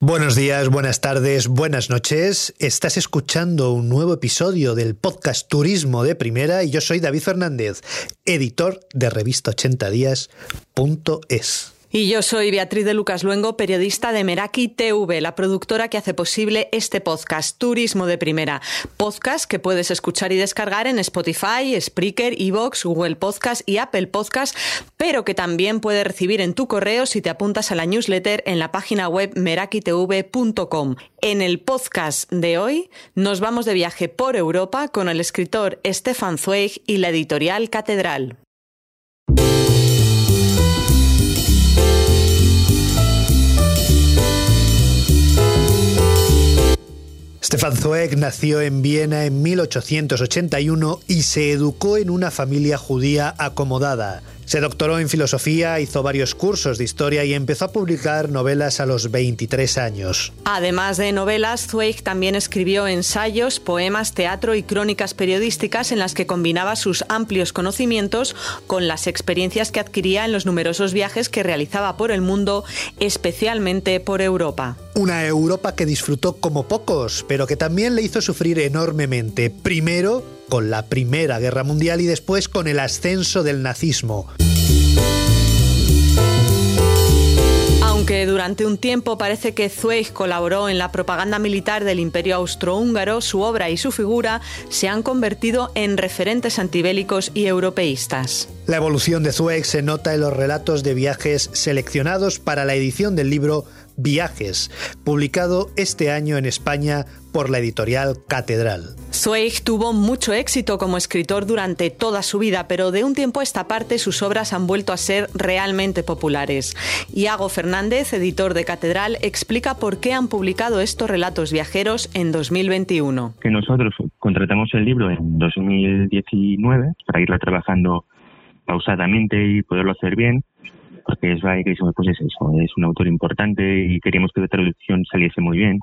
Buenos días, buenas tardes, buenas noches. Estás escuchando un nuevo episodio del podcast Turismo de Primera y yo soy David Fernández, editor de revista 80días.es. Y yo soy Beatriz de Lucas Luengo, periodista de Meraki TV, la productora que hace posible este podcast Turismo de Primera. Podcast que puedes escuchar y descargar en Spotify, Spreaker, Evox, Google Podcast y Apple Podcast, pero que también puedes recibir en tu correo si te apuntas a la newsletter en la página web merakitv.com. En el podcast de hoy nos vamos de viaje por Europa con el escritor Stefan Zweig y la editorial Catedral. Stefan Zweig nació en Viena en 1881 y se educó en una familia judía acomodada. Se doctoró en filosofía, hizo varios cursos de historia y empezó a publicar novelas a los 23 años. Además de novelas, Zweig también escribió ensayos, poemas, teatro y crónicas periodísticas en las que combinaba sus amplios conocimientos con las experiencias que adquiría en los numerosos viajes que realizaba por el mundo, especialmente por Europa. Una Europa que disfrutó como pocos, pero que también le hizo sufrir enormemente. Primero, con la Primera Guerra Mundial y después con el ascenso del nazismo. Aunque durante un tiempo parece que Zweig colaboró en la propaganda militar del Imperio Austrohúngaro, su obra y su figura se han convertido en referentes antibélicos y europeístas. La evolución de Zweig se nota en los relatos de viajes seleccionados para la edición del libro Viajes, publicado este año en España por la editorial Catedral. Zweig tuvo mucho éxito como escritor durante toda su vida, pero de un tiempo a esta parte sus obras han vuelto a ser realmente populares. Iago Fernández, editor de Catedral, explica por qué han publicado estos relatos viajeros en 2021. Que nosotros contratamos el libro en 2019 para irlo trabajando pausadamente y poderlo hacer bien porque es pues es eso, es un autor importante y queríamos que la traducción saliese muy bien.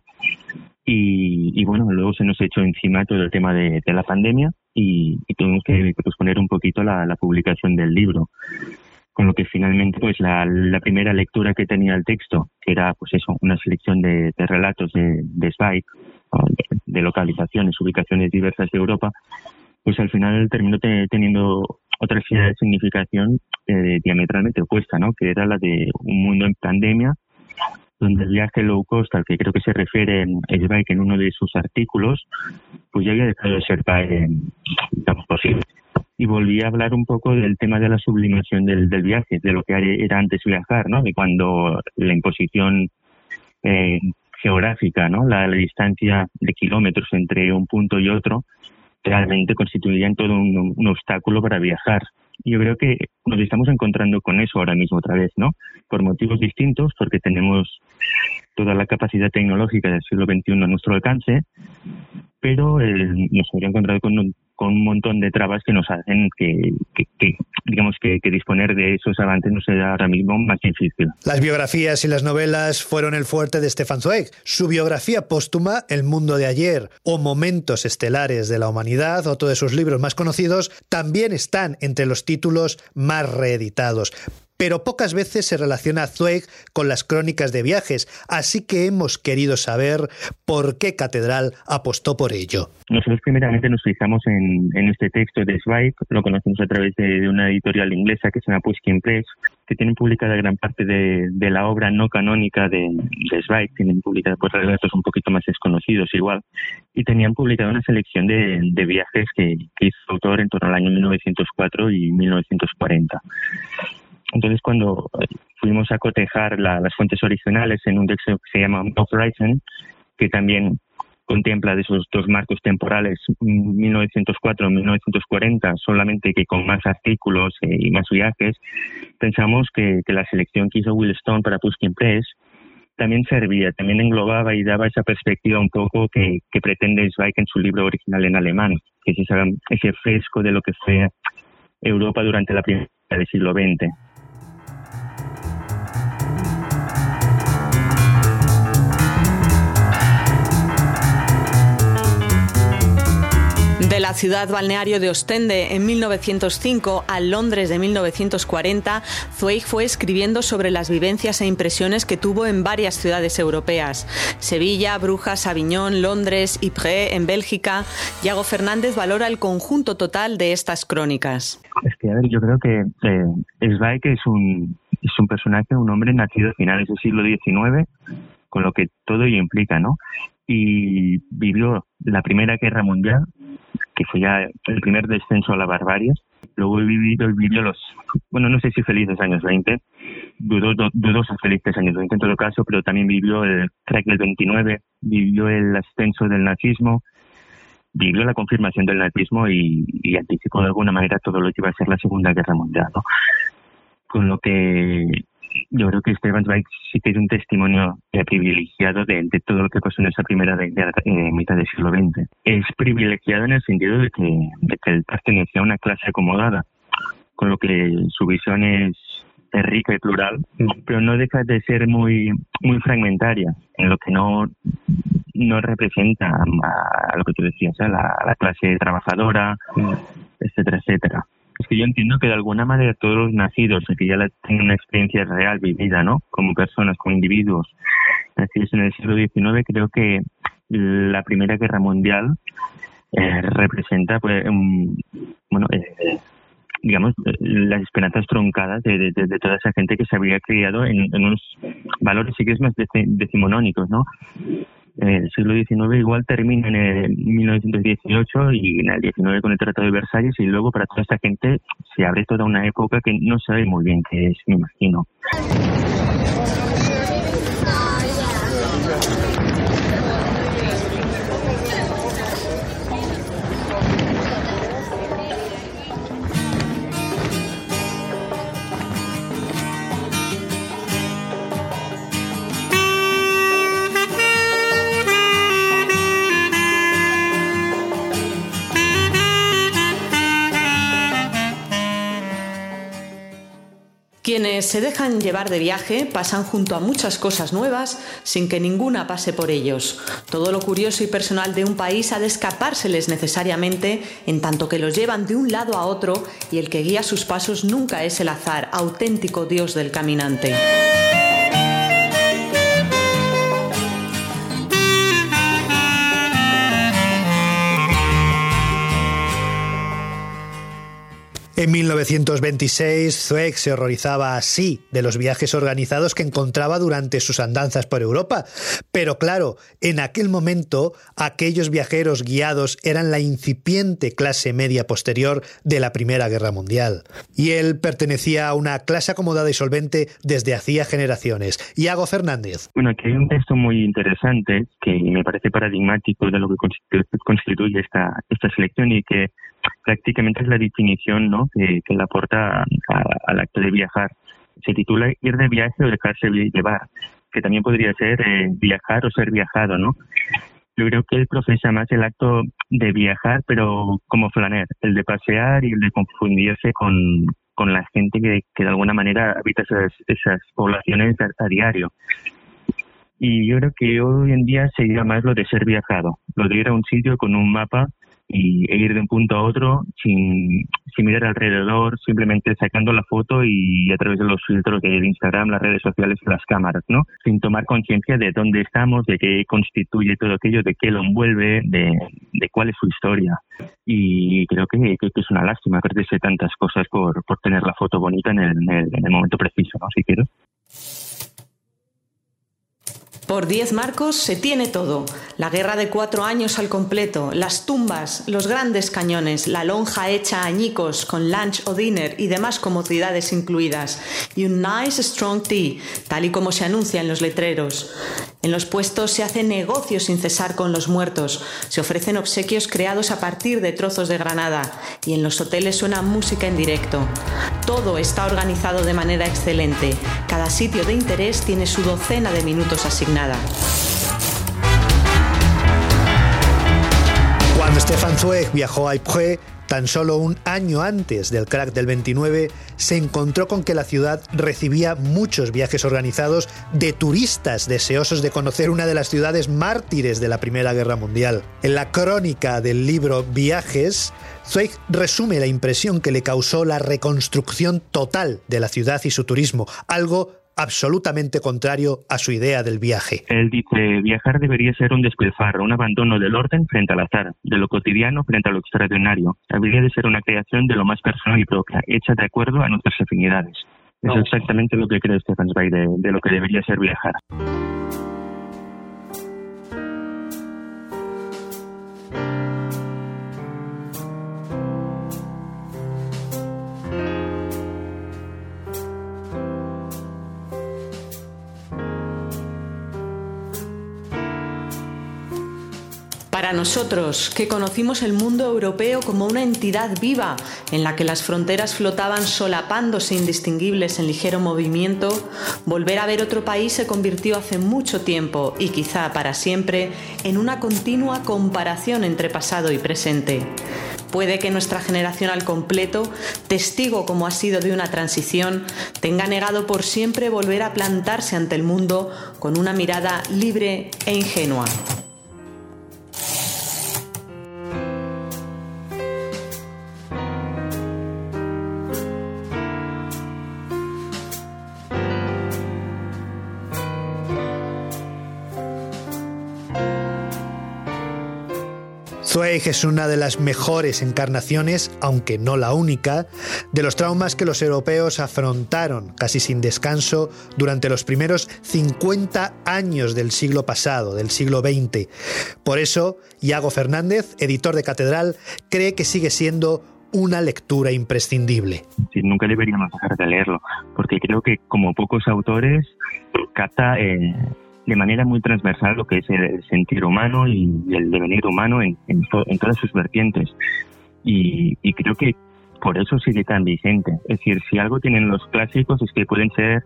Y, bueno, luego se nos echó encima todo el tema de, la pandemia y, tuvimos que posponer un poquito la, publicación del libro. Con lo que finalmente, pues la, primera lectura que tenía el texto, que era pues eso, una selección de, relatos de, de de localizaciones, ubicaciones diversas de Europa, pues al final terminó teniendo otra significación eh, diametralmente opuesta, ¿no? Que era la de un mundo en pandemia, donde el viaje low cost al que creo que se refiere Sveig en uno de sus artículos, pues ya había dejado de ser eh, posible. Y volví a hablar un poco del tema de la sublimación del, viaje, de lo que era antes viajar, ¿no? De cuando la imposición eh, geográfica, ¿no? La, distancia de kilómetros entre un punto y otro, realmente constituirían todo un, obstáculo para viajar. Yo creo que nos estamos encontrando con eso ahora mismo otra vez, ¿no? Por motivos distintos, porque tenemos toda la capacidad tecnológica del siglo XXI a nuestro alcance, pero eh, nos habría encontrado con con un montón de trabas que nos hacen que, digamos que, disponer de esos avances no sea ahora mismo más difícil. Las biografías y las novelas fueron el fuerte de Stefan Zweig. Su biografía póstuma, El mundo de ayer o Momentos estelares de la humanidad, otro de sus libros más conocidos, también están entre los títulos más reeditados pero pocas veces se relaciona Zweig con las crónicas de viajes, así que hemos querido saber por qué Catedral apostó por ello. Nosotros primeramente nos fijamos en, este texto de Zweig, lo conocemos a través de, una editorial inglesa que se llama Pushkin Press, que tienen publicada gran parte de, la obra no canónica de, Zweig, tienen publicada pues relatos un poquito más desconocidos igual, y tenían publicada una selección de, viajes que, que hizo autor en torno al año 1904 y 1940. Entonces, cuando eh, fuimos a cotejar las fuentes originales en un texto que se llama Horizon, que también contempla de esos dos marcos temporales 1904-1940, solamente que con más artículos eh, y más viajes, pensamos que, la selección que hizo Will Stone para Pushkin Press también servía, también englobaba y daba esa perspectiva un poco que, pretende Zweig en su libro original en alemán, que es ese, ese fresco de lo que fue Europa durante la primera del siglo XX. De la ciudad balneario de Ostende en 1905 a Londres de 1940, Zweig fue escribiendo sobre las vivencias e impresiones que tuvo en varias ciudades europeas. Sevilla, Brujas, Aviñón, Londres, Ypres en Bélgica. Yago Fernández valora el conjunto total de estas crónicas. Es que, a ver, yo creo que eh, Zweig es un, es un personaje, un hombre nacido a finales del siglo XIX, con lo que todo ello implica, ¿no? Y vivió la Primera Guerra Mundial, que fue ya el primer descenso a la barbarie. Luego vivió, vivió los, bueno, no sé si felices años 20, dudosos felices años 20 en todo caso, pero también vivió el crack del 29, vivió el ascenso del nazismo, vivió la confirmación del nazismo y, y, anticipó de alguna manera todo lo que iba a ser la Segunda Guerra Mundial. ¿no? Con lo que yo creo que Esteban Zweig sí que es un testimonio privilegiado de, todo lo que pasó en esa primera de, eh, mitad del siglo XX. Es privilegiado en el sentido de que, de que él pertenecía a una clase acomodada, con lo que su visión es, rica y plural, pero no deja de ser muy muy fragmentaria, en lo que no no representa a, lo que tú decías, a la, a la clase trabajadora, etcétera, etcétera es que yo entiendo que de alguna manera todos los nacidos, que ya tienen una experiencia real vivida, ¿no? Como personas, como individuos, nacidos en el siglo XIX, creo que la Primera Guerra Mundial eh, representa, pues, bueno, eh, digamos, las esperanzas truncadas de, toda esa gente que se había criado en, unos valores, sí que es más decimonónicos, ¿no? El siglo XIX igual termina en el 1918 y en el 19 con el Tratado de Versalles y luego para toda esta gente se abre toda una época que no sabe muy bien qué es, me imagino. Quienes se dejan llevar de viaje pasan junto a muchas cosas nuevas sin que ninguna pase por ellos. Todo lo curioso y personal de un país ha de escapárseles necesariamente en tanto que los llevan de un lado a otro y el que guía sus pasos nunca es el azar, auténtico Dios del caminante. En 1926, Zweig se horrorizaba así de los viajes organizados que encontraba durante sus andanzas por Europa. Pero claro, en aquel momento, aquellos viajeros guiados eran la incipiente clase media posterior de la Primera Guerra Mundial. Y él pertenecía a una clase acomodada y solvente desde hacía generaciones. Iago Fernández. Bueno, aquí hay un texto muy interesante que me parece paradigmático de lo que constituye esta, esta selección y que prácticamente es la definición ¿no? que, le aporta al acto de viajar. Se titula ir de viaje o dejarse llevar, que también podría ser eh, viajar o ser viajado, ¿no? Yo creo que él profesa más el acto de viajar, pero como flaner, el de pasear y el de confundirse con, con la gente que, que de alguna manera habita esas, esas poblaciones a, diario. Y yo creo que hoy en día sería más lo de ser viajado, lo de ir a un sitio con un mapa y, e ir de un punto a otro sin, mirar alrededor, simplemente sacando la foto y a través de los filtros de Instagram, las redes sociales las cámaras, ¿no? Sin tomar conciencia de dónde estamos, de qué constituye todo aquello, de qué lo envuelve, de, de cuál es su historia. Y creo que, que, es una lástima perderse tantas cosas por, por tener la foto bonita en el, en el, momento preciso, ¿no? Si quieres. Por 10 marcos se tiene todo. La guerra de cuatro años al completo, las tumbas, los grandes cañones, la lonja hecha añicos con lunch o dinner y demás comodidades incluidas. Y un nice strong tea, tal y como se anuncia en los letreros. En los puestos se hace negocio sin cesar con los muertos. Se ofrecen obsequios creados a partir de trozos de granada. Y en los hoteles suena música en directo. Todo está organizado de manera excelente. Cada sitio de interés tiene su docena de minutos asignados Stefan Zweig viajó a Ypres, tan solo un año antes del crack del 29, se encontró con que la ciudad recibía muchos viajes organizados de turistas deseosos de conocer una de las ciudades mártires de la Primera Guerra Mundial. En la crónica del libro Viajes, Zweig resume la impresión que le causó la reconstrucción total de la ciudad y su turismo, algo absolutamente contrario a su idea del viaje. Él dice, viajar debería ser un despilfarro, un abandono del orden frente al azar, de lo cotidiano frente a lo extraordinario. Debería de ser una creación de lo más personal y propia, hecha de acuerdo a nuestras afinidades. Eso es exactamente lo que cree Stefan Zweig de lo que debería ser viajar. Para nosotros, que conocimos el mundo europeo como una entidad viva, en la que las fronteras flotaban solapándose indistinguibles en ligero movimiento, volver a ver otro país se convirtió hace mucho tiempo, y quizá para siempre, en una continua comparación entre pasado y presente. Puede que nuestra generación al completo, testigo como ha sido de una transición, tenga negado por siempre volver a plantarse ante el mundo con una mirada libre e ingenua. Zweig es una de las mejores encarnaciones, aunque no la única, de los traumas que los europeos afrontaron casi sin descanso durante los primeros 50 años del siglo pasado, del siglo XX. Por eso, Iago Fernández, editor de Catedral, cree que sigue siendo una lectura imprescindible. nunca deberíamos dejar de leerlo, porque creo que como pocos autores capta eh, de manera muy transversal lo que es el sentir humano y el devenir humano en, todas sus vertientes. Y, creo que por eso sigue tan vigente. Es decir, si algo tienen los clásicos es que pueden ser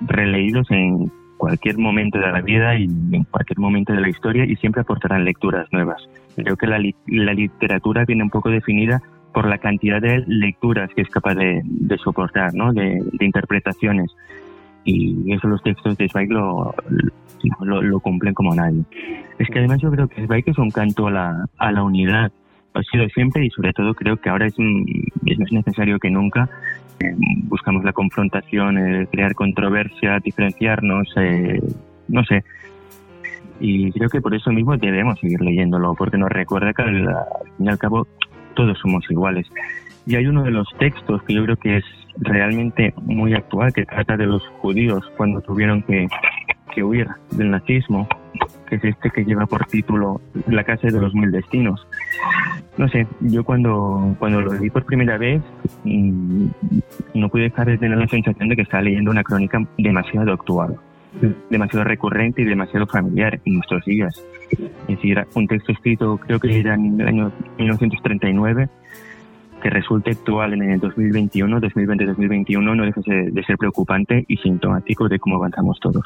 releídos en cualquier momento de la vida y en cualquier momento de la historia y siempre aportarán lecturas nuevas. Creo que la, literatura viene un poco definida por la cantidad de lecturas que es capaz de, soportar, ¿no? de interpretaciones y eso los textos de Zweig lo, lo, cumplen como nadie. Es que además yo creo que Zweig es un canto a la, a la unidad, ha sido siempre y sobre todo creo que ahora es, es más necesario que nunca. Eh, buscamos la confrontación, eh, crear controversia, diferenciarnos, eh, no sé. Y creo que por eso mismo debemos seguir leyéndolo, porque nos recuerda que al fin y al cabo todos somos iguales. Y hay uno de los textos que yo creo que es realmente muy actual, que trata de los judíos cuando tuvieron que, huir del nazismo, que es este que lleva por título La casa de los mil destinos. No sé, yo cuando, cuando lo leí por primera vez mm, no pude dejar de tener la sensación de que estaba leyendo una crónica demasiado actual, demasiado recurrente y demasiado familiar en nuestros días. Es decir, un texto escrito creo que era en el año 1939 que resulte actual en el 2021, 2020-2021, no deja de ser preocupante y sintomático de cómo avanzamos todos.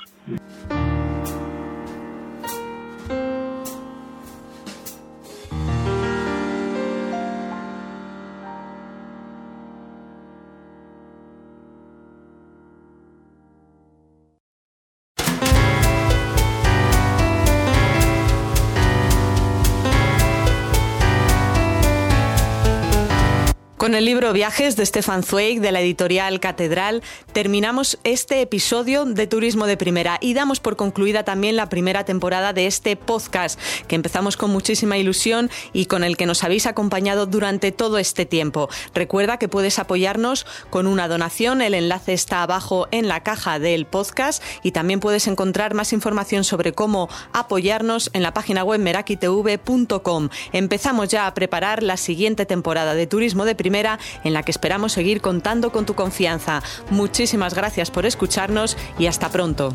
Con el libro Viajes de Stefan Zweig de la editorial Catedral terminamos este episodio de Turismo de Primera y damos por concluida también la primera temporada de este podcast que empezamos con muchísima ilusión y con el que nos habéis acompañado durante todo este tiempo. Recuerda que puedes apoyarnos con una donación, el enlace está abajo en la caja del podcast y también puedes encontrar más información sobre cómo apoyarnos en la página web merakitv.com. Empezamos ya a preparar la siguiente temporada de Turismo de Primera en la que esperamos seguir contando con tu confianza. Muchísimas gracias por escucharnos y hasta pronto.